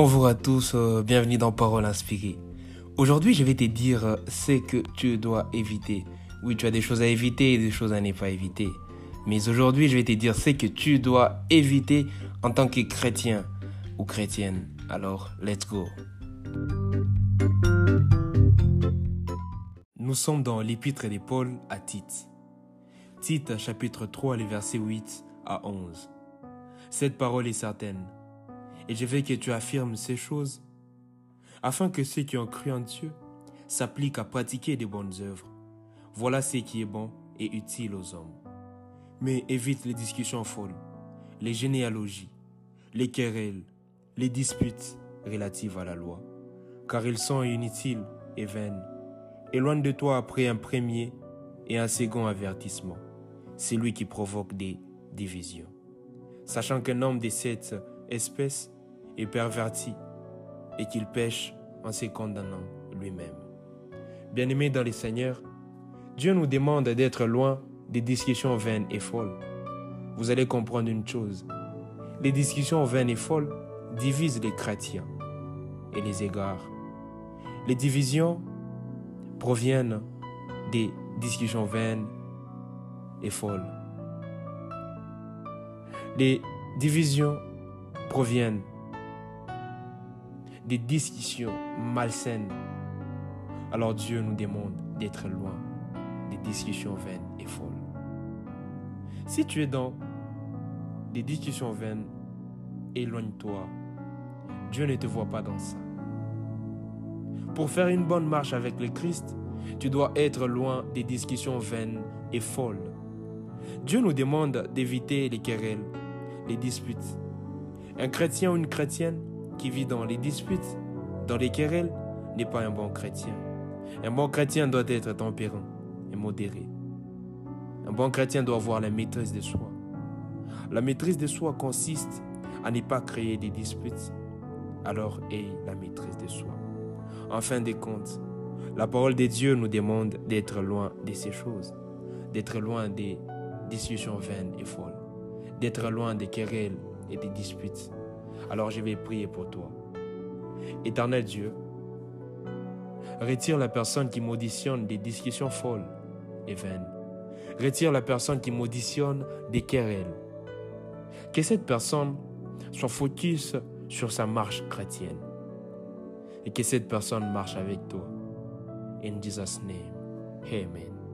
Bonjour à tous, euh, bienvenue dans Parole inspirée. Aujourd'hui, je vais te dire euh, ce que tu dois éviter. Oui, tu as des choses à éviter et des choses à ne pas éviter. Mais aujourd'hui, je vais te dire ce que tu dois éviter en tant que chrétien ou chrétienne. Alors, let's go. Nous sommes dans l'épître de Paul à Tite. Tite chapitre 3, les versets 8 à 11. Cette parole est certaine. Et je veux que tu affirmes ces choses afin que ceux qui ont cru en Dieu s'appliquent à pratiquer des bonnes œuvres. Voilà ce qui est bon et utile aux hommes. Mais évite les discussions folles, les généalogies, les querelles, les disputes relatives à la loi, car ils sont inutiles et vaines. Éloigne de toi après un premier et un second avertissement. C'est lui qui provoque des divisions. Sachant qu'un homme de cette espèce est perverti et qu'il pêche en se condamnant lui-même. Bien-aimés dans les Seigneurs, Dieu nous demande d'être loin des discussions vaines et folles. Vous allez comprendre une chose. Les discussions vaines et folles divisent les chrétiens et les égarent. Les divisions proviennent des discussions vaines et folles. Les divisions proviennent des discussions malsaines. Alors Dieu nous demande d'être loin des discussions vaines et folles. Si tu es dans des discussions vaines, éloigne-toi. Dieu ne te voit pas dans ça. Pour faire une bonne marche avec le Christ, tu dois être loin des discussions vaines et folles. Dieu nous demande d'éviter les querelles, les disputes. Un chrétien ou une chrétienne qui vit dans les disputes, dans les querelles, n'est pas un bon chrétien. Un bon chrétien doit être tempérant et modéré. Un bon chrétien doit avoir la maîtrise de soi. La maîtrise de soi consiste à ne pas créer des disputes. Alors aie la maîtrise de soi. En fin de compte, la parole de Dieu nous demande d'être loin de ces choses, d'être loin des discussions vaines et folles, d'être loin des querelles et des disputes. Alors je vais prier pour toi. Éternel Dieu, retire la personne qui m'auditionne des discussions folles et vaines. Retire la personne qui m'auditionne des querelles. Que cette personne soit focus sur sa marche chrétienne. Et que cette personne marche avec toi. In Jesus' name. Amen.